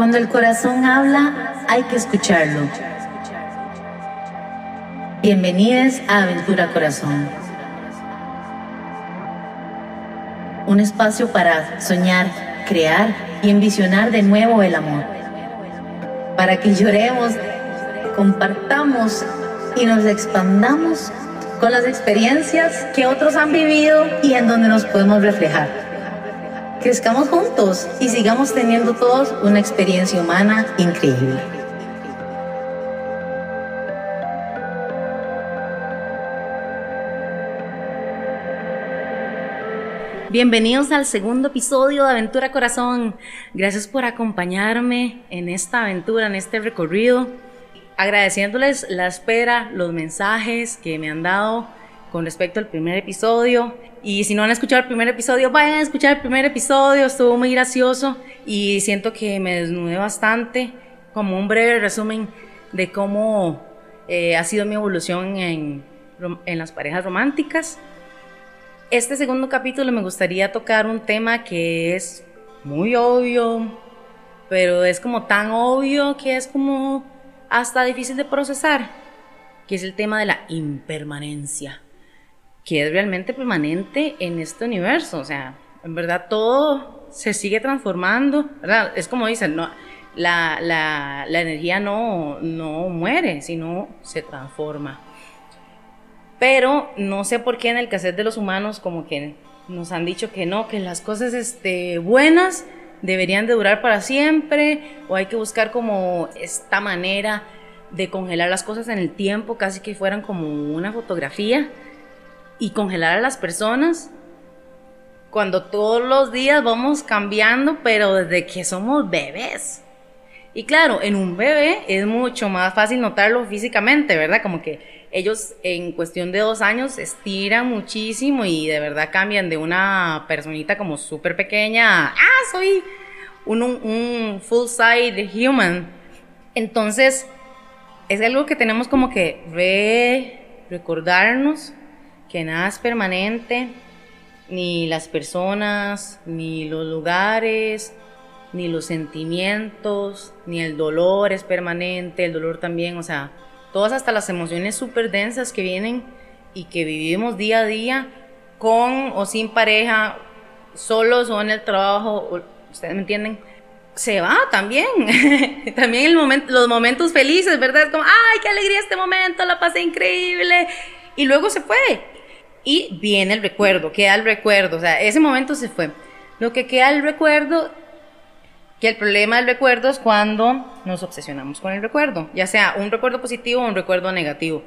Cuando el corazón habla, hay que escucharlo. Bienvenidos a Aventura Corazón. Un espacio para soñar, crear y envisionar de nuevo el amor. Para que lloremos, compartamos y nos expandamos con las experiencias que otros han vivido y en donde nos podemos reflejar. Crezcamos juntos y sigamos teniendo todos una experiencia humana increíble. Bienvenidos al segundo episodio de Aventura Corazón. Gracias por acompañarme en esta aventura, en este recorrido. Agradeciéndoles la espera, los mensajes que me han dado con respecto al primer episodio. Y si no han escuchado el primer episodio, vayan a escuchar el primer episodio. Estuvo muy gracioso y siento que me desnudé bastante. Como un breve resumen de cómo eh, ha sido mi evolución en, en las parejas románticas este segundo capítulo me gustaría tocar un tema que es muy obvio, pero es como tan obvio que es como hasta difícil de procesar, que es el tema de la impermanencia, que es realmente permanente en este universo, o sea, en verdad todo se sigue transformando, ¿verdad? Es como dicen, no, la, la, la energía no, no muere, sino se transforma. Pero no sé por qué en el cassette de los humanos como que nos han dicho que no, que las cosas este, buenas deberían de durar para siempre o hay que buscar como esta manera de congelar las cosas en el tiempo, casi que fueran como una fotografía y congelar a las personas cuando todos los días vamos cambiando, pero desde que somos bebés. Y claro, en un bebé es mucho más fácil notarlo físicamente, ¿verdad? Como que ellos en cuestión de dos años estiran muchísimo y de verdad cambian de una personita como súper pequeña a, ah, soy un, un full side human. Entonces, es algo que tenemos como que re recordarnos que nada es permanente, ni las personas, ni los lugares, ni los sentimientos, ni el dolor es permanente, el dolor también, o sea, todas hasta las emociones súper densas que vienen y que vivimos día a día con o sin pareja, solos o en el trabajo, ustedes me entienden, se va también. también el momento, los momentos felices, ¿verdad? Es como, ay, qué alegría este momento, la pasé increíble. Y luego se fue. Y viene el recuerdo, queda el recuerdo, o sea, ese momento se fue. Lo que queda el recuerdo que el problema del recuerdo es cuando nos obsesionamos con el recuerdo, ya sea un recuerdo positivo o un recuerdo negativo.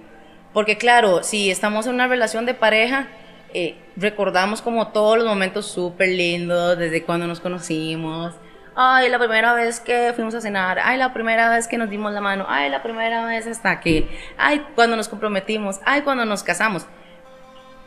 Porque claro, si estamos en una relación de pareja, eh, recordamos como todos los momentos súper lindos, desde cuando nos conocimos, ay, la primera vez que fuimos a cenar, ay, la primera vez que nos dimos la mano, ay, la primera vez hasta que, ay, cuando nos comprometimos, ay, cuando nos casamos.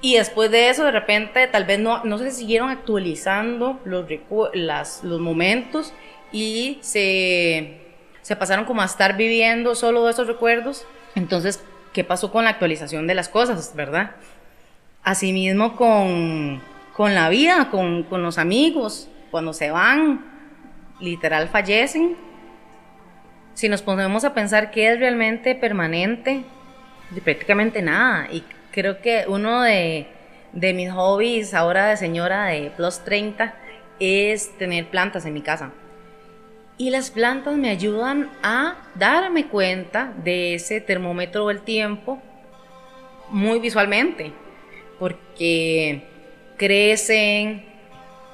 Y después de eso, de repente, tal vez no, no se siguieron actualizando los, las, los momentos y se, se pasaron como a estar viviendo solo esos recuerdos. Entonces, ¿qué pasó con la actualización de las cosas, verdad? Asimismo con, con la vida, con, con los amigos, cuando se van, literal fallecen. Si nos ponemos a pensar qué es realmente permanente, prácticamente nada. Y creo que uno de, de mis hobbies ahora de señora de plus 30 es tener plantas en mi casa. Y las plantas me ayudan a darme cuenta de ese termómetro del tiempo muy visualmente, porque crecen,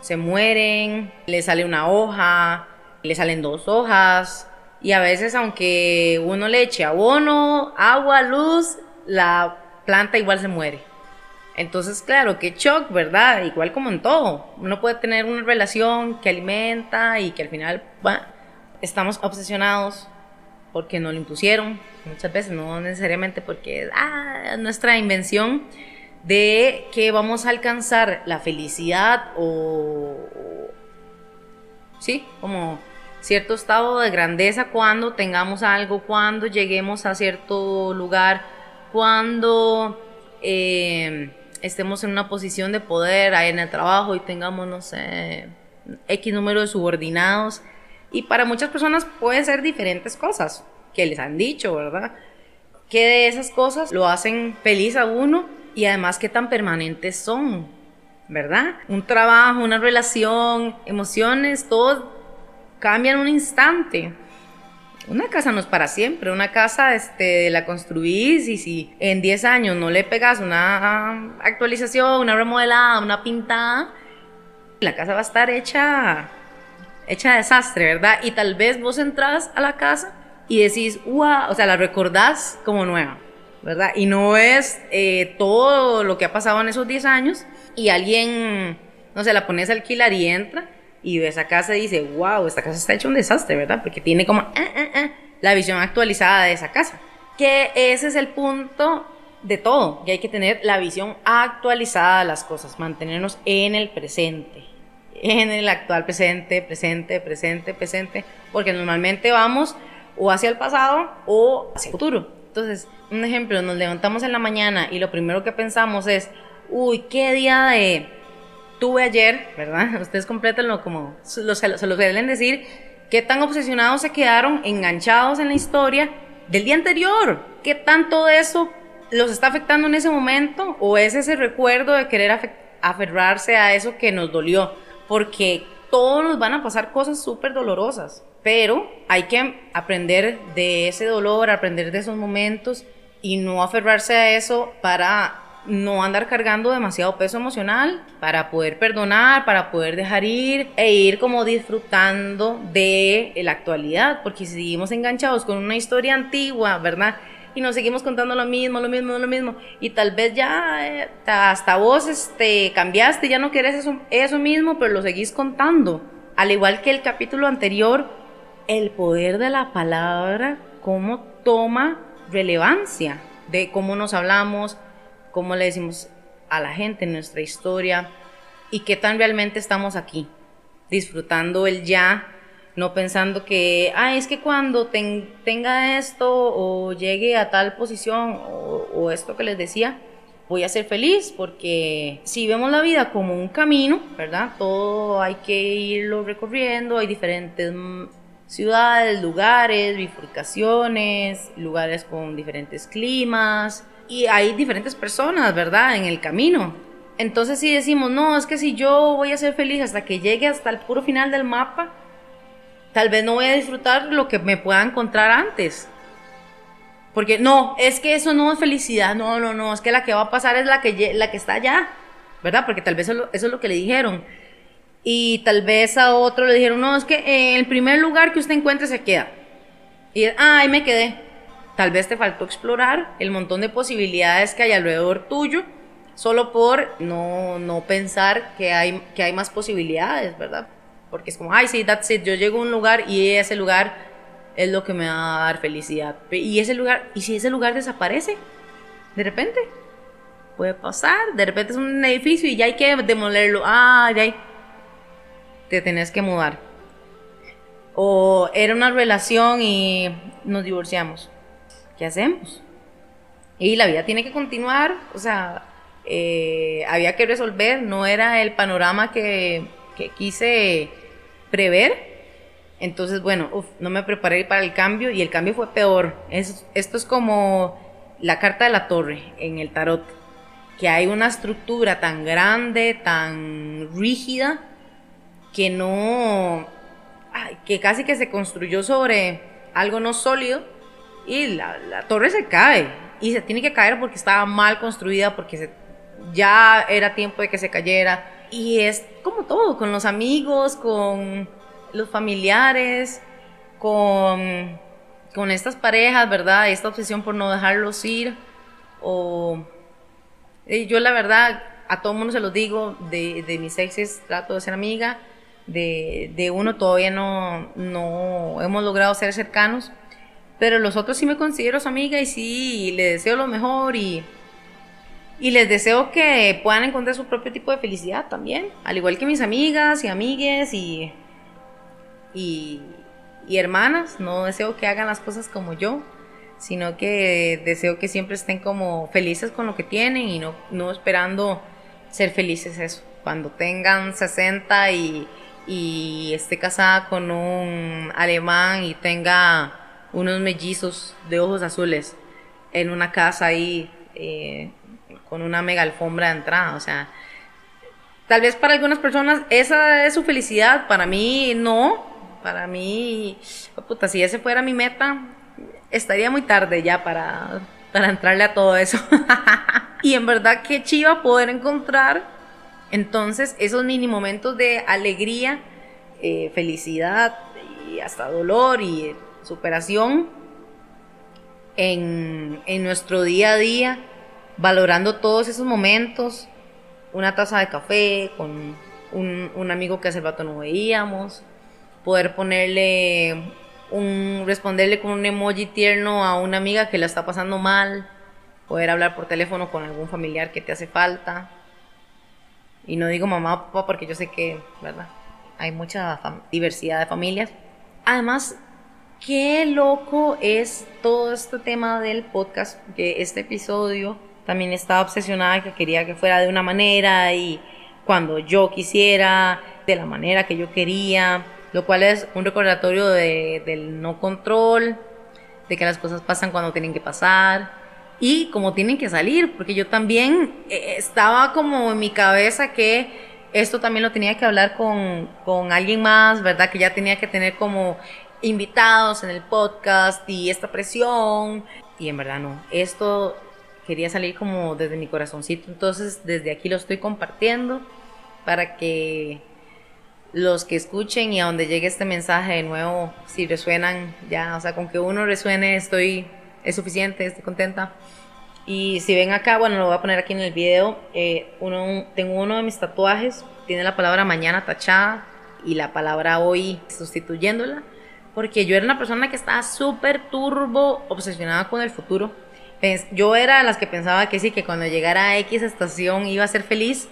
se mueren, le sale una hoja, le salen dos hojas, y a veces aunque uno le eche abono, agua, luz, la planta igual se muere. Entonces, claro, que shock, ¿verdad? Igual como en todo. Uno puede tener una relación que alimenta y que al final, estamos obsesionados porque no lo impusieron, muchas veces, no necesariamente porque ah, es nuestra invención de que vamos a alcanzar la felicidad o, sí, como cierto estado de grandeza cuando tengamos algo, cuando lleguemos a cierto lugar, cuando eh, estemos en una posición de poder ahí en el trabajo y tengamos, no sé, X número de subordinados Y para muchas personas pueden ser diferentes cosas que les han dicho, ¿verdad? Que de esas cosas lo hacen feliz a uno y además qué tan permanentes son, ¿verdad? Un trabajo, una relación, emociones, todo cambia en un instante. Una casa no es para siempre, una casa este, la construís y si en 10 años no le pegas una actualización, una remodelada, una pintada, la casa va a estar hecha, hecha desastre, ¿verdad? Y tal vez vos entras a la casa y decís, wow, o sea, la recordás como nueva, ¿verdad? Y no es eh, todo lo que ha pasado en esos 10 años y alguien, no sé, la pones a alquilar y entra y ves a casa y dice, wow, esta casa está hecha un desastre, ¿verdad? Porque tiene como ah, ah, ah", la visión actualizada de esa casa. Que ese es el punto de todo, que hay que tener la visión actualizada de las cosas, mantenernos en el presente, en el actual presente, presente, presente, presente, porque normalmente vamos o hacia el pasado o hacia el futuro. Entonces, un ejemplo, nos levantamos en la mañana y lo primero que pensamos es, uy, qué día de tuve ayer, ¿verdad? Ustedes complétenlo como se los, se los suelen decir, qué tan obsesionados se quedaron, enganchados en la historia del día anterior, qué tanto de eso los está afectando en ese momento o es ese recuerdo de querer aferrarse a eso que nos dolió, porque todos nos van a pasar cosas súper dolorosas, pero hay que aprender de ese dolor, aprender de esos momentos y no aferrarse a eso para no andar cargando demasiado peso emocional para poder perdonar, para poder dejar ir e ir como disfrutando de la actualidad, porque si seguimos enganchados con una historia antigua, ¿verdad? Y nos seguimos contando lo mismo, lo mismo, lo mismo, y tal vez ya eh, hasta vos este, cambiaste, ya no querés eso, eso mismo, pero lo seguís contando. Al igual que el capítulo anterior, el poder de la palabra, cómo toma relevancia de cómo nos hablamos, cómo le decimos a la gente nuestra historia y qué tan realmente estamos aquí, disfrutando el ya, no pensando que, ah, es que cuando tenga esto o llegue a tal posición o, o esto que les decía, voy a ser feliz porque si vemos la vida como un camino, ¿verdad? Todo hay que irlo recorriendo, hay diferentes ciudades, lugares, bifurcaciones, lugares con diferentes climas, y hay diferentes personas, ¿verdad? En el camino. Entonces si decimos, no, es que si yo voy a ser feliz hasta que llegue hasta el puro final del mapa, tal vez no voy a disfrutar lo que me pueda encontrar antes. Porque no, es que eso no es felicidad, no, no, no, es que la que va a pasar es la que, la que está allá, ¿verdad? Porque tal vez eso, es lo que le dijeron. Y tal vez a otro le dijeron, no, es que en el primer lugar que usted encuentre se queda. Y, ah, ahí me quedé. Tal vez te faltó explorar el montón de posibilidades que hay alrededor tuyo, solo por no, no pensar que hay, que hay más posibilidades, ¿verdad? Porque es como, ay, sí, that's it, yo llego a un lugar y ese lugar es lo que me va a dar felicidad. Y ese lugar, ¿y si ese lugar desaparece? De repente, puede pasar, de repente es un edificio y ya hay que demolerlo, ah, ya hay, te tenés que mudar. O era una relación y nos divorciamos. ¿qué hacemos? Y la vida tiene que continuar, o sea, eh, había que resolver, no era el panorama que, quise prever. Entonces, bueno, no me preparé para el cambio y el cambio fue peor. esto es como la carta de la torre en el tarot, que hay una estructura tan grande, tan rígida, que no, que casi que se construyó sobre algo no sólido y la, torre se cae y se tiene que caer porque estaba mal construida, porque ya era tiempo de que se cayera. Y es como todo, con los amigos, con los familiares, con, con estas parejas, ¿verdad? Esta obsesión por no dejarlos ir. O yo la verdad, a todo mundo se lo digo, de, de mis exes trato de ser amiga, de, de uno todavía no, no hemos logrado ser cercanos pero los otros sí me considero su amiga y sí, le deseo lo mejor y, y les deseo que puedan encontrar su propio tipo de felicidad también, al igual que mis amigas y amigues y, y, hermanas, no deseo que hagan las cosas como yo, sino que deseo que siempre estén como felices con lo que tienen y no, no esperando ser felices. Cuando tengan 60 y y esté casada con un alemán y tenga unos mellizos de ojos azules en una casa ahí eh, con una mega alfombra de entrada. O sea, tal vez para algunas personas esa es su felicidad, para mí no. Para mí, puta, si ese fuera mi meta, estaría muy tarde ya para, para entrarle a todo eso. y en verdad, qué chiva poder encontrar entonces esos mini momentos de alegría, eh, felicidad y hasta dolor y superación en, en nuestro día a día, valorando todos esos momentos, una taza de café con un, un amigo que hace rato no veíamos, poder ponerle un, responderle con un emoji tierno a una amiga que la está pasando mal, poder hablar por teléfono con algún familiar que te hace falta. Y no digo mamá o papá porque yo sé que, ¿verdad? Hay mucha diversidad de familias. Además, qué loco es todo este tema del podcast, que este episodio también estaba obsesionada que quería que fuera de una manera y cuando yo quisiera, de la manera que yo quería, lo cual es un recordatorio de, del no control, de que las cosas pasan cuando tienen que pasar y como tienen que salir, porque yo también eh, estaba como en mi cabeza que esto también lo tenía que hablar con, con alguien más, ¿verdad? Que ya tenía que tener como invitados en el podcast y esta presión. Y en verdad no, esto quería salir como desde mi corazoncito, entonces desde aquí lo estoy compartiendo para que los que escuchen y a donde llegue este mensaje de nuevo, si resuenan ya, o sea, con que uno resuene estoy, es suficiente, estoy contenta. Y si ven acá, bueno, lo voy a poner aquí en el video, eh, uno, tengo uno de mis tatuajes, tiene la palabra mañana tachada y la palabra hoy sustituyéndola porque yo era una persona que estaba súper turbo obsesionada con el futuro. Yo era las que pensaba que sí, que cuando llegara a X estación iba a ser feliz,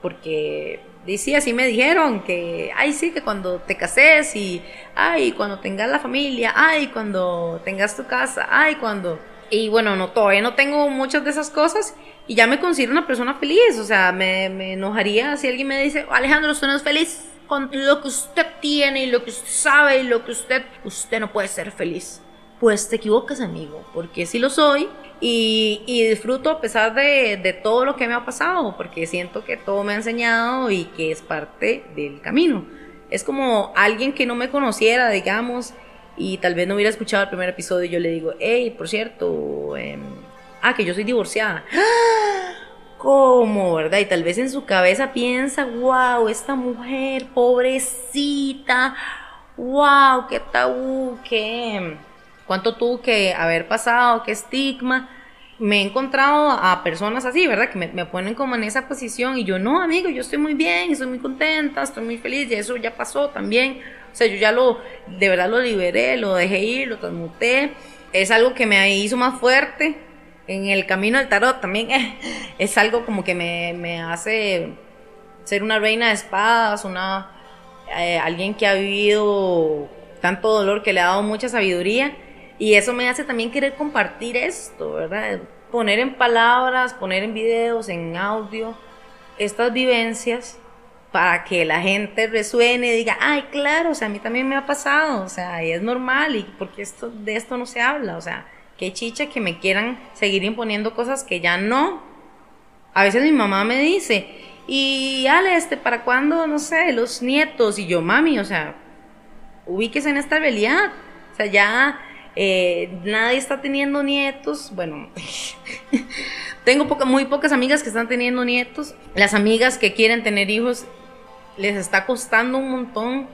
porque sí, así me dijeron, que, ay, sí, que cuando te cases y, ay, cuando tengas la familia, ay, cuando tengas tu casa, ay, cuando... Y bueno, no, todavía no tengo muchas de esas cosas y ya me considero una persona feliz, o sea, me, me enojaría si alguien me dice, Alejandro, usted no es feliz con lo que usted tiene y lo que usted sabe y lo que usted, usted no puede ser feliz. Pues te equivocas, amigo, porque sí lo soy y, y disfruto a pesar de, de, todo lo que me ha pasado, porque siento que todo me ha enseñado y que es parte del camino. Es como alguien que no me conociera, digamos, y tal vez no hubiera escuchado el primer episodio y yo le digo, hey, por cierto, eh, ah, que yo soy divorciada. ¡Ah! cómo, ¿verdad? Y tal vez en su cabeza piensa, wow, esta mujer, pobrecita, wow, qué tabú, qué, cuánto tuvo que haber pasado, qué estigma. Me he encontrado a personas así, ¿verdad? Que me, me, ponen como en esa posición y yo, no, amigo, yo estoy muy bien, estoy muy contenta, estoy muy feliz y eso ya pasó también. O sea, yo ya lo, de verdad lo liberé, lo dejé ir, lo transmuté. Es algo que me hizo más fuerte, en el camino del tarot también es algo como que me, hace ser una reina de espadas, una eh, alguien que ha vivido tanto dolor que le ha dado mucha sabiduría y eso me hace también querer compartir esto, ¿verdad? Poner en palabras, poner en videos, en audio estas vivencias para que la gente resuene y diga, ay, claro, o sea, a mí también me ha pasado, o sea, y es normal y porque esto de esto no se habla, o sea, qué chicha que me quieran seguir imponiendo cosas que ya no. A veces mi mamá me dice, y Ale, este, ¿para cuándo, no sé, los nietos? Y yo, mami, o sea, ubíquese en esta realidad. O sea, ya eh, nadie está teniendo nietos. Bueno, tengo muy pocas amigas que están teniendo nietos. Las amigas que quieren tener hijos les está costando un montón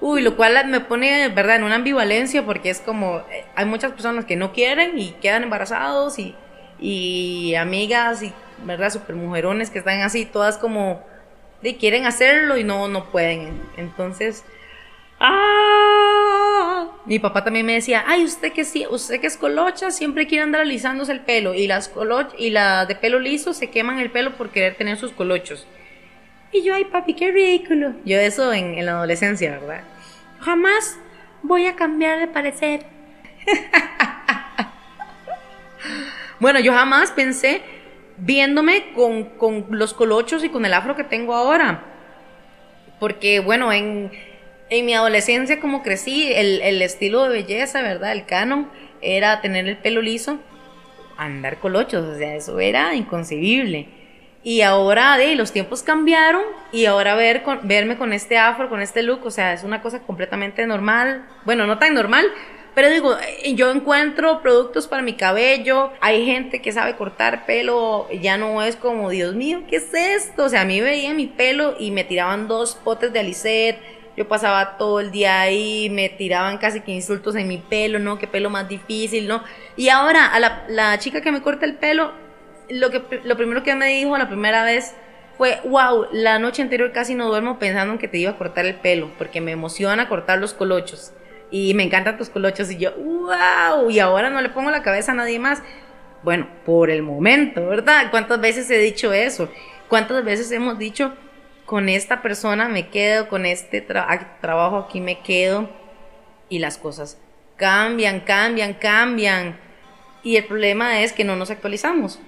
Uy, lo cual me pone, ¿verdad?, en una ambivalencia porque es como, eh, hay muchas personas que no quieren y quedan embarazados y, amigas y, ¿verdad?, mujerones que están así, todas como, de, quieren hacerlo y no, no pueden. Entonces, ¡ah! Mi papá también me decía, ay, usted que sí, usted que es colocha, siempre quiere andar alisándose el pelo y las coloch y las de pelo liso se queman el pelo por querer tener sus colochos. Y yo, ay papi, qué ridículo. Yo eso en, en la adolescencia, ¿verdad? Jamás voy a cambiar de parecer. bueno, yo jamás pensé viéndome con, con, los colochos y con el afro que tengo ahora. Porque, bueno, en, en mi adolescencia como crecí, el, el, estilo de belleza, ¿verdad? El canon era tener el pelo liso, andar colochos, o sea, eso era inconcebible. Y ahora, de, los tiempos cambiaron y ahora ver con, verme con este afro, con este look, o sea, es una cosa completamente normal. Bueno, no tan normal, pero digo, eh, yo encuentro productos para mi cabello, hay gente que sabe cortar pelo, ya no es como, Dios mío, ¿qué es esto? O sea, a mí veía mi pelo y me tiraban dos potes de Alicet, yo pasaba todo el día ahí, me tiraban casi que insultos en mi pelo, ¿no? Qué pelo más difícil, ¿no? Y ahora, a la, la chica que me corta el pelo, lo, que, lo primero que me dijo la primera vez fue, wow, la noche anterior casi no duermo pensando en que te iba a cortar el pelo, porque me emociona cortar los colochos y me encantan tus colochos y yo, wow, y ahora no le pongo la cabeza a nadie más. Bueno, por el momento, ¿verdad? ¿Cuántas veces he dicho eso? ¿Cuántas veces hemos dicho, con esta persona me quedo, con este trabajo aquí me quedo? Y las cosas cambian, cambian, cambian. Y el problema es que no nos actualizamos.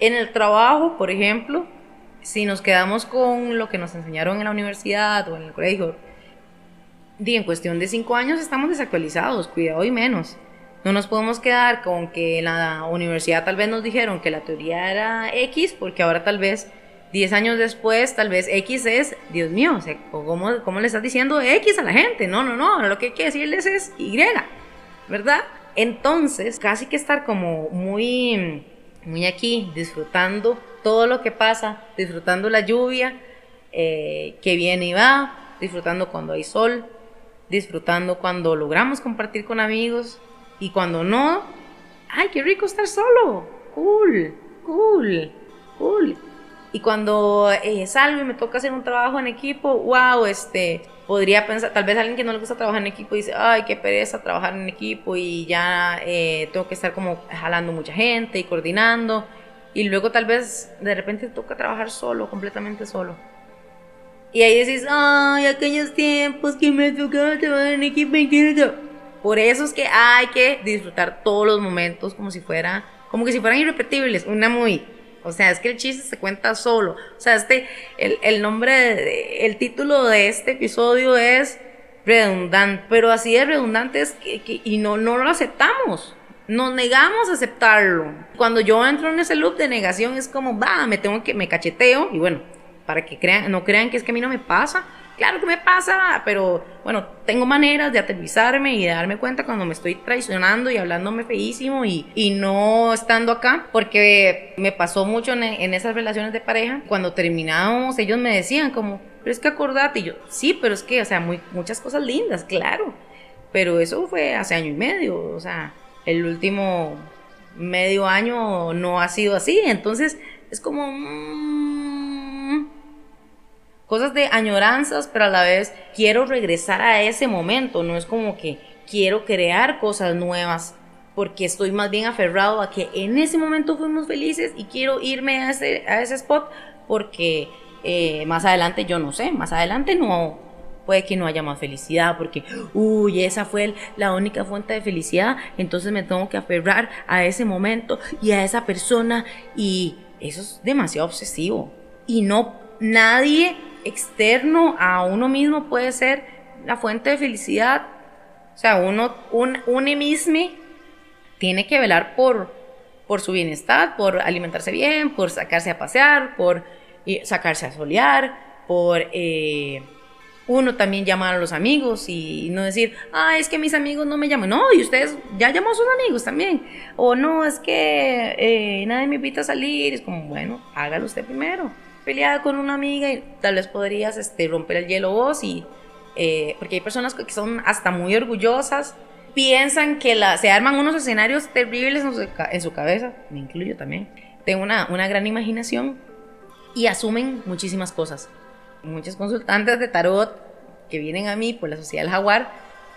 En el trabajo, por ejemplo, si nos quedamos con lo que nos enseñaron en la universidad o en el colegio, y en cuestión de cinco años estamos desactualizados, cuidado y menos. No nos podemos quedar con que la universidad tal vez nos dijeron que la teoría era X, porque ahora tal vez 10 años después, tal vez X es, Dios mío, ¿cómo, ¿cómo, le estás diciendo X a la gente? No, no, no, lo que hay que decirles es Y, ¿verdad? Entonces, casi que estar como muy, muy aquí, disfrutando todo lo que pasa, disfrutando la lluvia eh, que viene y va, disfrutando cuando hay sol, disfrutando cuando logramos compartir con amigos y cuando no, ay, qué rico estar solo, cool, cool, cool. Y cuando eh, salgo y me toca hacer un trabajo en equipo, wow, este, podría pensar, tal vez alguien que no le gusta trabajar en equipo dice, ay, qué pereza trabajar en equipo y ya eh, tengo que estar como jalando mucha gente y coordinando. Y luego tal vez de repente toca trabajar solo, completamente solo. Y ahí decís, ay, aquellos tiempos que me tocaba trabajar en equipo. Por eso es que hay que disfrutar todos los momentos como si fuera, como que si fueran irrepetibles, una muy, o sea, es que el chiste se cuenta solo. O sea, este, el, el nombre, el título de este episodio es redundante, pero así de redundante es que, y no, no lo aceptamos. Nos negamos a aceptarlo. Cuando yo entro en ese loop de negación es como, va, me tengo que, me cacheteo y bueno, para que crean, no crean que es que a mí no me pasa. Claro que me pasa, pero bueno, tengo maneras de aterrizarme y de darme cuenta cuando me estoy traicionando y hablándome feísimo y, y no estando acá, porque me pasó mucho en, en, esas relaciones de pareja. Cuando terminábamos, ellos me decían como, pero es que acordate, y yo, sí, pero es que, o sea, muy, muchas cosas lindas, claro, pero eso fue hace año y medio, o sea, el último medio año no ha sido así, entonces es como... Mmm, cosas de añoranzas, pero a la vez quiero regresar a ese momento, no es como que quiero crear cosas nuevas, porque estoy más bien aferrado a que en ese momento fuimos felices y quiero irme a ese, a ese spot porque eh, más adelante yo no sé, más adelante no, puede que no haya más felicidad porque, uy, esa fue la única fuente de felicidad, entonces me tengo que aferrar a ese momento y a esa persona y eso es demasiado obsesivo. Y no nadie externo a uno mismo puede ser la fuente de felicidad. O sea, uno, un, uno mismo tiene que velar por, por su bienestar, por alimentarse bien, por sacarse a pasear, por sacarse a solear, por eh, uno también llamar a los amigos y no decir, ah, es que mis amigos no me llaman. No, y ustedes ya llamó a sus amigos también. O no, es que eh, nadie me invita a salir. Es como, bueno, hágalo usted primero peleada con una amiga y tal vez podrías este, romper el hielo vos y... Eh, porque hay personas que son hasta muy orgullosas, piensan que la, se arman unos escenarios terribles en su, en su cabeza, me incluyo también. Tengo una, una gran imaginación y asumen muchísimas cosas. Muchos consultantes de tarot que vienen a mí por la sociedad del jaguar,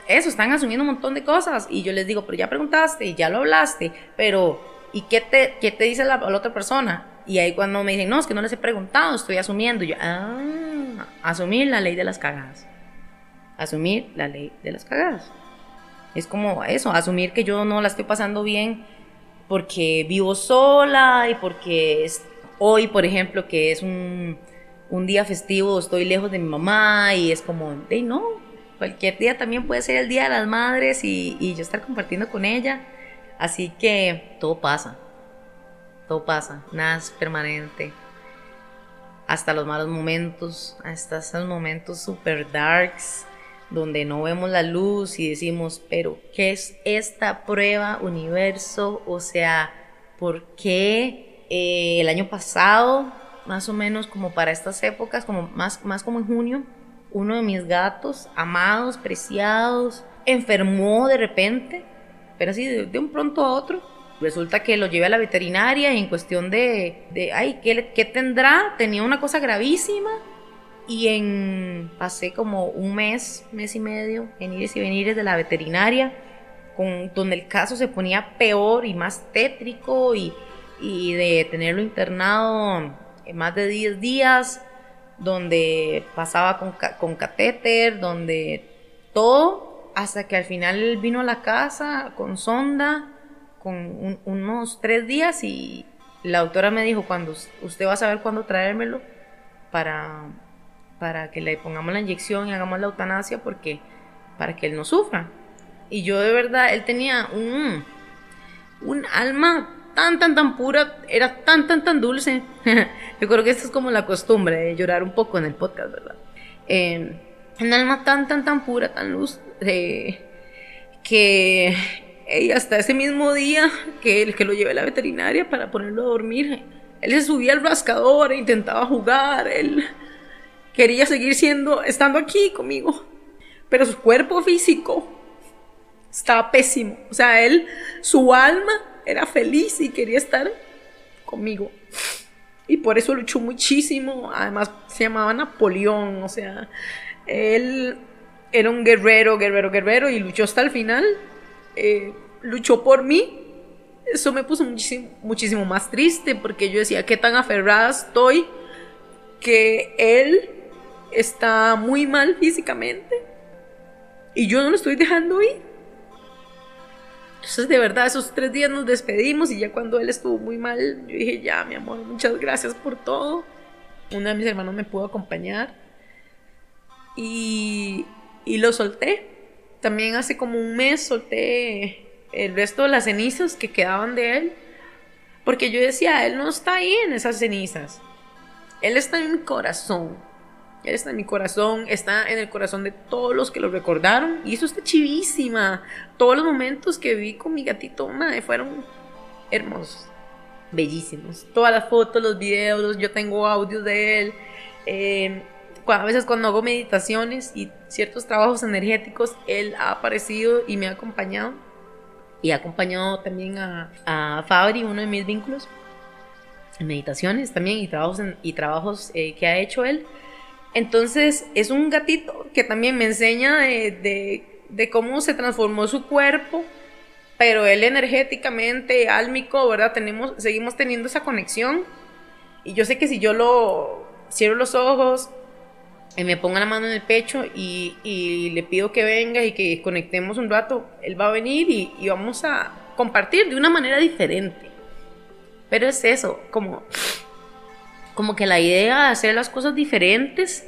eso, están asumiendo un montón de cosas. Y yo les digo, pero ya preguntaste, ya lo hablaste, pero ¿y qué te, qué te dice la, la otra persona? Y ahí cuando me dicen, no, es que no les he preguntado, estoy asumiendo. yo, ah, asumir la ley de las cagadas. Asumir la ley de las cagadas. Es como eso, asumir que yo no la estoy pasando bien porque vivo sola y porque hoy, por ejemplo, que es un, un día festivo estoy lejos de mi mamá y es como, hey, no, cualquier día también puede ser el Día de las Madres y yo estar compartiendo con ella. Así que todo pasa, todo pasa, nada es permanente. Hasta los malos momentos, hasta esos momentos super darks, donde no vemos la luz y decimos, pero ¿qué es esta prueba, universo? O sea, ¿por qué eh, el año pasado, más o menos como para estas épocas, como más, más como en junio, uno de mis gatos, amados, preciados, enfermó de repente, pero así de, un pronto a otro. Resulta que lo llevé a la veterinaria y en cuestión de, de ay, ¿qué, ¿qué tendrá? Tenía una cosa gravísima y en pasé como un mes, mes y medio en ires y venires de la veterinaria, con, donde el caso se ponía peor y más tétrico y, y de tenerlo internado más de 10 días, donde pasaba con, con catéter, donde todo, hasta que al final vino a la casa con sonda, con unos tres días y la doctora me dijo, cuando usted va a saber cuándo traérmelo para para que le pongamos la inyección y hagamos la eutanasia porque para que él no sufra. Y yo de verdad, él tenía un, un alma tan, tan, tan pura, era tan, tan, tan dulce. yo creo que esta es como la costumbre de llorar un poco en el podcast, ¿verdad? Eh, un alma tan, tan, tan pura, tan luz, eh, que ella hasta ese mismo día que, el que lo llevé a la veterinaria para ponerlo a dormir, él se subía al rascador e intentaba jugar, él quería seguir siendo, estando aquí conmigo, pero su cuerpo físico estaba pésimo. O sea, él, su alma era feliz y quería estar conmigo. Y por eso luchó muchísimo. Además, se llamaba Napoleón. O sea, él era un guerrero, guerrero, guerrero y luchó hasta el final. Eh, luchó por mí. Eso me puso muchísimo, más triste porque yo decía, qué tan aferrada estoy que él está muy mal físicamente y yo no lo estoy dejando ir. Entonces, de verdad, esos tres días nos despedimos y ya cuando él estuvo muy mal, yo dije, ya, mi amor, muchas gracias por todo. Uno de mis hermanos me pudo acompañar y, y lo solté. También hace como un mes solté el resto de las cenizas que quedaban de él. Porque yo decía, él no está ahí en esas cenizas. Él está en mi corazón. Él está en mi corazón, está en el corazón de todos los que lo recordaron. Y eso está chivísima. Todos los momentos que vi con mi gatito, madre, fueron hermosos, bellísimos. Todas las fotos, los videos, yo tengo audios de él. Eh, a veces cuando hago meditaciones y ciertos trabajos energéticos, él ha aparecido y me ha acompañado. Y ha acompañado también a, a Fabri, uno de mis vínculos, en meditaciones también y trabajos, y trabajos eh, que ha hecho él. Entonces es un gatito que también me enseña de, cómo se transformó su cuerpo, pero él energéticamente, álmico, ¿verdad? Tenemos, seguimos teniendo esa conexión. Y yo sé que si yo lo cierro los ojos, me pongo la mano en el pecho y, le pido que venga y que conectemos un rato, él va a venir y, y vamos a compartir de una manera diferente. Pero es eso, como como que la idea de hacer las cosas diferentes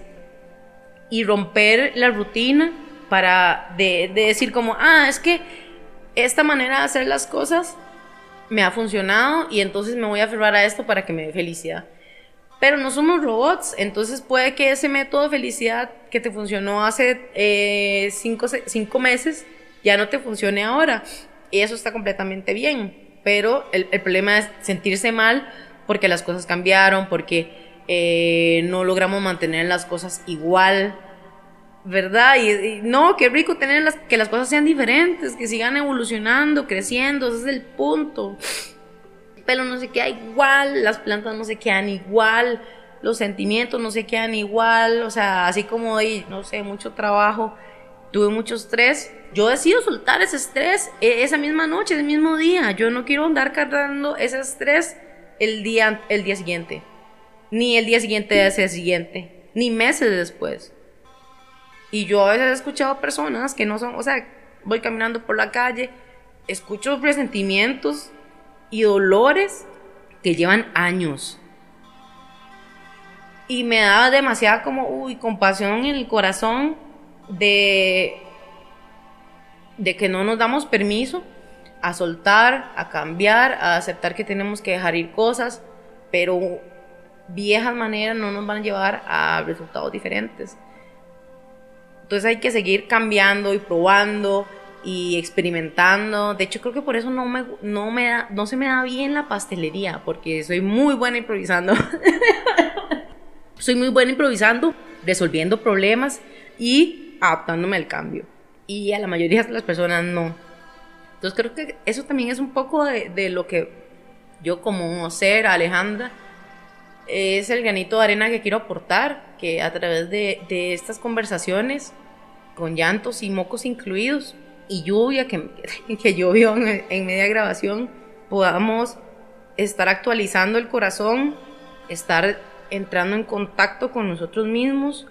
y romper la rutina para de, decir como, ah, es que esta manera de hacer las cosas me ha funcionado y entonces me voy a aferrar a esto para que me dé felicidad. Pero no somos robots, entonces puede que ese método de felicidad que te funcionó hace eh, cinco, cinco, meses ya no te funcione ahora. Y eso está completamente bien. Pero el, problema es sentirse mal porque las cosas cambiaron, porque eh, no logramos mantener las cosas igual, ¿verdad? Y, no, qué rico tener las, que las cosas sean diferentes, que sigan evolucionando, creciendo, ese es el punto. El pelo no se queda igual, las plantas no se quedan igual, los sentimientos no se quedan igual, o sea, así como hay, no sé, mucho trabajo, tuve mucho estrés, yo decido soltar ese estrés e, esa misma noche, ese mismo día, yo no quiero andar cargando ese estrés el día, el día siguiente, ni el día siguiente de ese siguiente, ni meses después. Y yo a veces he escuchado personas que no son, o sea, voy caminando por la calle, escucho presentimientos y dolores que llevan años. Y me daba demasiada como, uy, compasión en el corazón de, de que no nos damos permiso a soltar, a cambiar, a aceptar que tenemos que dejar ir cosas, pero viejas maneras no nos van a llevar a resultados diferentes. Entonces hay que seguir cambiando y probando y experimentando. De hecho, creo que por eso no me, no me da, no se me da bien la pastelería, porque soy muy buena improvisando. soy muy buena improvisando, resolviendo problemas y adaptándome al cambio. Y a la mayoría de las personas no. Entonces creo que eso también es un poco de, lo que yo como ser, Alejandra, es el granito de arena que quiero aportar, que a través de estas conversaciones, con llantos y mocos incluidos, y lluvia que, que llovió en, en media grabación, podamos estar actualizando el corazón, estar entrando en contacto con nosotros mismos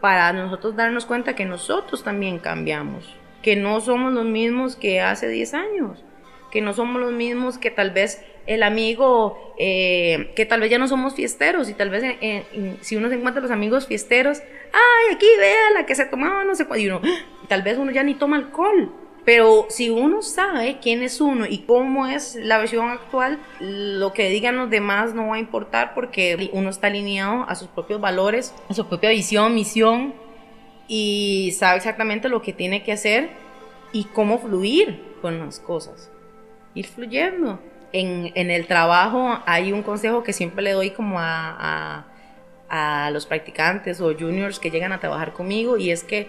para nosotros darnos cuenta que nosotros también cambiamos, que no somos los mismos que hace 10 años, que no somos los mismos que tal vez el amigo, eh, que tal vez ya no somos fiesteros y tal vez si uno se encuentra los amigos fiesteros, ay, aquí vea la que se tomaba, no sé cuál, y uno, tal vez uno ya ni toma alcohol. Pero si uno sabe quién es uno y cómo es la versión actual, lo que digan los demás no va a importar porque uno está alineado a sus propios valores, a su propia visión, misión y sabe exactamente lo que tiene que hacer y cómo fluir con las cosas. Ir fluyendo en, en, el trabajo hay un consejo que siempre le doy como a, a, a, los practicantes o juniors que llegan a trabajar conmigo y es que,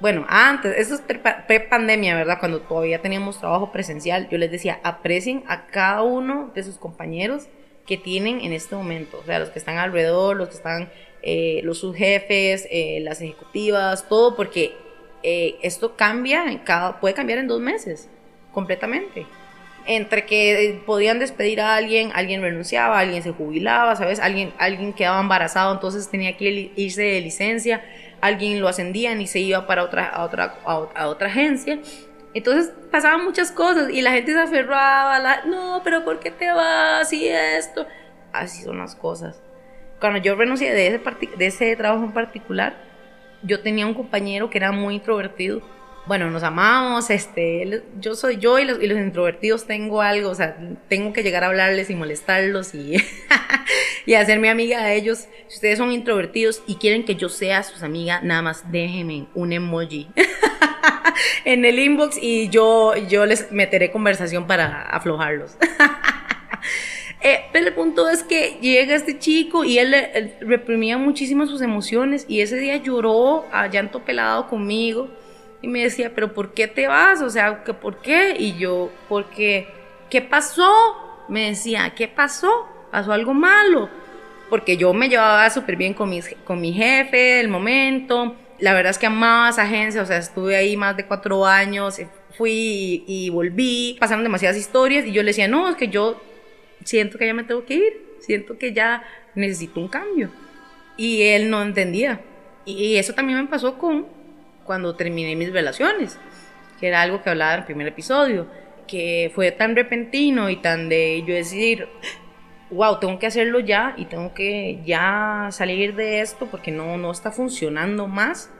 bueno, antes, eso es pre-pandemia, ¿verdad? Cuando todavía teníamos trabajo presencial, yo les decía, aprecien a cada uno de sus compañeros que tienen en este momento, o sea, los que están alrededor, los que están, eh, los subjefes, eh, las ejecutivas, todo, porque eh, esto cambia, cada, puede cambiar en dos meses, completamente entre que podían despedir a alguien, alguien renunciaba, alguien se jubilaba, ¿sabes? Alguien, alguien quedaba embarazado, entonces tenía que irse de licencia, alguien lo ascendían y se iba para otra, a, otra, otra agencia. Entonces pasaban muchas cosas y la gente se aferraba, la, no, pero ¿por qué te vas y esto? Así son las cosas. Cuando yo renuncié de ese, de ese trabajo en particular, yo tenía un compañero que era muy introvertido bueno, nos amamos, este, yo soy yo y los, y los, introvertidos tengo algo, o sea, tengo que llegar a hablarles y molestarlos y, y hacerme amiga de ellos. Si ustedes son introvertidos y quieren que yo sea sus amiga, nada más déjenme un emoji en el inbox y yo, yo les meteré conversación para aflojarlos. Eh, pero el punto es que llega este chico y él, él reprimía muchísimo sus emociones y ese día lloró a llanto pelado conmigo y me decía, pero ¿por qué te vas? O sea, ¿por qué? Y yo, porque, ¿qué pasó? Me decía, ¿qué pasó? ¿Pasó algo malo? Porque yo me llevaba súper bien con, mis, con mi jefe del momento. La verdad es que amaba esa agencia, o sea, estuve ahí más de cuatro años, eh, fui y, y volví, pasaron demasiadas historias y yo le decía, no, es que yo siento que ya me tengo que ir, siento que ya necesito un cambio. Y él no entendía. Y eso también me pasó con cuando terminé mis relaciones, que era algo que hablaba en el primer episodio, que fue tan repentino y tan de yo decir, wow, tengo que hacerlo ya y tengo que ya salir de esto porque no, no está funcionando más.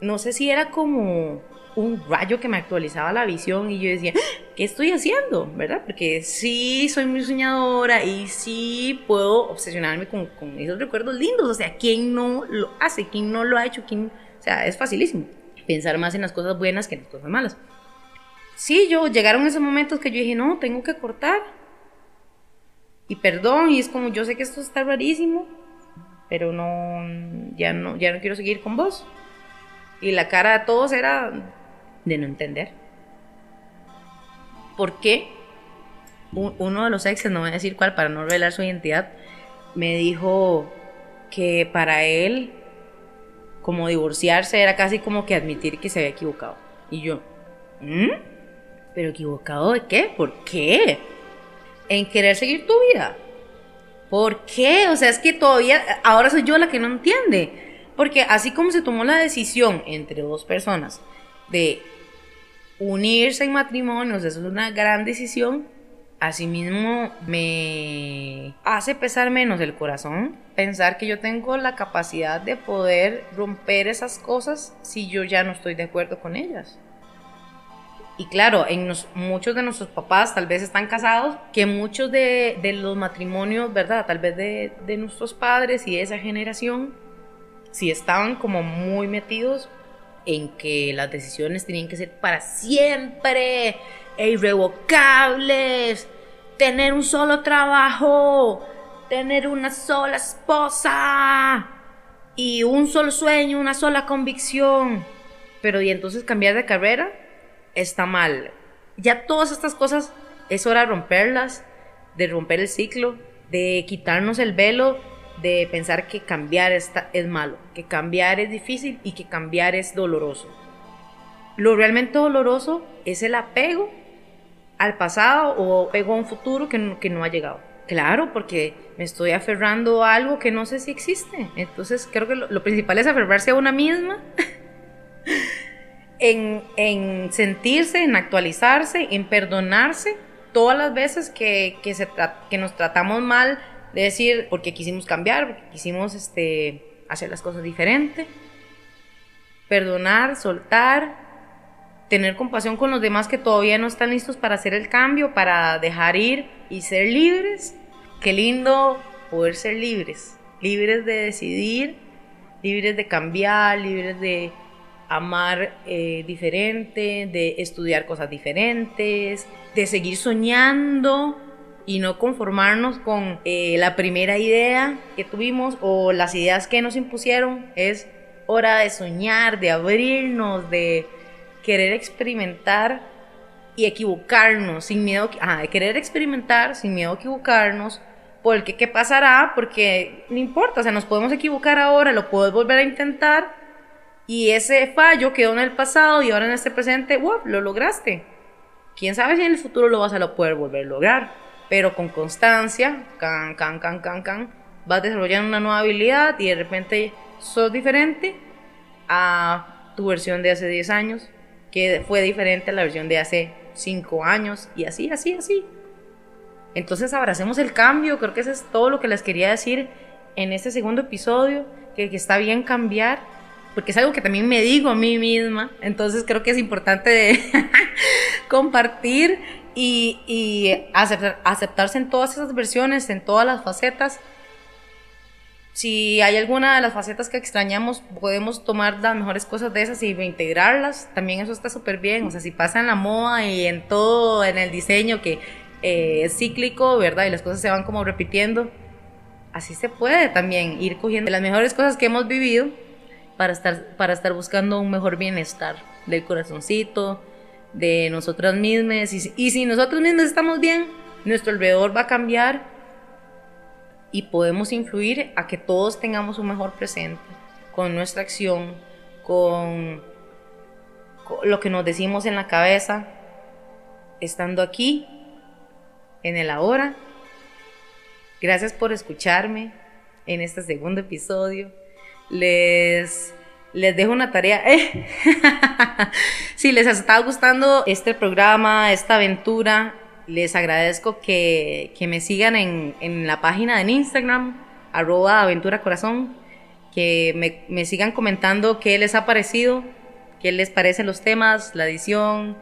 No sé si era como un rayo que me actualizaba la visión y yo decía, ¿qué estoy haciendo? ¿Verdad? Porque sí soy muy soñadora y sí puedo obsesionarme con, con esos recuerdos lindos. O sea, ¿quién no lo hace? ¿Quién no lo ha hecho? ¿Quién o sea, es facilísimo pensar más en las cosas buenas que en las cosas malas. Sí, yo llegaron esos momentos que yo dije, no, tengo que cortar. Y perdón, y es como, yo sé que esto está rarísimo, pero no, ya no, ya no quiero seguir con vos. Y la cara de todos era de no entender. ¿Por qué? Uno de los exes, no voy a decir cuál para no revelar su identidad, me dijo que para él como divorciarse era casi como que admitir que se había equivocado. Y yo, ¿Mm? ¿pero equivocado de qué? ¿Por qué? En querer seguir tu vida. ¿Por qué? O sea, es que todavía, ahora soy yo la que no entiende. Porque así como se tomó la decisión entre dos personas de unirse en matrimonios, eso es una gran decisión, Asimismo, me hace pesar menos el corazón pensar que yo tengo la capacidad de poder romper esas cosas si yo ya no estoy de acuerdo con ellas. Y claro, en muchos de nuestros papás tal vez están casados, que muchos de, los matrimonios, ¿verdad? Tal vez de, de, nuestros padres y de esa generación, si estaban como muy metidos en que las decisiones tenían que ser para siempre e irrevocables, tener un solo trabajo, tener una sola esposa y un solo sueño, una sola convicción. Pero y entonces cambiar de carrera está mal. Ya todas estas cosas es hora de romperlas, de romper el ciclo, de quitarnos el velo, de pensar que cambiar está, es malo, que cambiar es difícil y que cambiar es doloroso. Lo realmente doloroso es el apego al pasado o apego a un futuro que no, que no ha llegado. Claro, porque me estoy aferrando a algo que no sé si existe. Entonces creo que lo principal es aferrarse a una misma en, sentirse, en actualizarse, en perdonarse todas las veces que, se que nos tratamos mal de decir porque quisimos cambiar, porque quisimos este, hacer las cosas diferentes. Perdonar, soltar, tener compasión con los demás que todavía no están listos para hacer el cambio, para dejar ir y ser libres. Qué lindo poder ser libres, libres de decidir, libres de cambiar, libres de amar eh, diferente, de estudiar cosas diferentes, de seguir soñando y no conformarnos con eh, la primera idea que tuvimos o las ideas que nos impusieron. Es hora de soñar, de abrirnos, de querer experimentar y equivocarnos sin miedo, de querer experimentar sin miedo a equivocarnos, porque qué pasará, porque no importa, o sea, nos podemos equivocar ahora, lo puedes volver a intentar y ese fallo quedó en el pasado y ahora en este presente, wow, lo lograste. Quién sabe si en el futuro lo vas a poder volver a lograr. Pero con constancia, can, can, can, can, can, vas desarrollando una nueva habilidad y de repente sos diferente a tu versión de hace 10 años, que fue diferente a la versión de hace 5 años y así, así, así. Entonces abracemos el cambio, creo que eso es todo lo que les quería decir en este segundo episodio, que, que está bien cambiar porque es algo que también me digo a mí misma, entonces creo que es importante compartir y, aceptarse en todas esas versiones, en todas las facetas. Si hay alguna de las facetas que extrañamos, podemos tomar las mejores cosas de esas y integrarlas. También eso está súper bien. O sea, si pasa en la moda y en todo, en el diseño que eh, es cíclico, ¿verdad? Y las cosas se van como repitiendo. Así se puede también ir cogiendo las mejores cosas que hemos vivido para estar, para estar buscando un mejor bienestar del corazoncito, de nosotras mismas. Y, y si nosotros mismos estamos bien, nuestro alrededor va a cambiar y podemos influir a que todos tengamos un mejor presente con nuestra acción, con, lo que nos decimos en la cabeza, estando aquí, en el ahora. Gracias por escucharme en este segundo episodio les, les dejo una tarea. Eh. si les está gustando este programa, esta aventura, les agradezco que, me sigan en, la página de Instagram, arroba aventura corazón, que me, me sigan comentando qué les ha parecido, qué les parecen los temas, la edición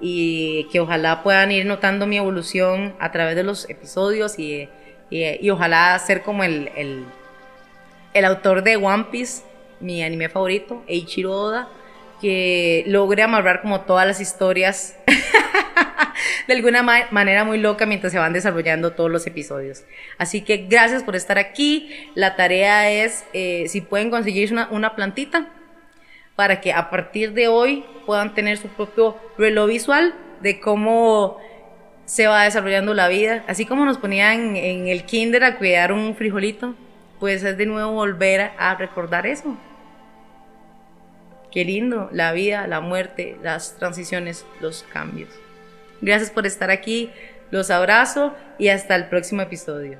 y que ojalá puedan ir notando mi evolución a través de los episodios y, y, ojalá ser como el el autor de One Piece, mi anime favorito, Eiichiro Oda, que logre amarrar como todas las historias de alguna manera muy loca mientras se van desarrollando todos los episodios. Así que gracias por estar aquí. La tarea es, eh, si pueden conseguir una, una plantita, para que a partir de hoy puedan tener su propio reloj visual de cómo se va desarrollando la vida. Así como nos ponían en el kinder a cuidar un frijolito, pues es de nuevo volver a recordar eso. Qué lindo, la vida, la muerte, las transiciones, los cambios. Gracias por estar aquí, los abrazo y hasta el próximo episodio.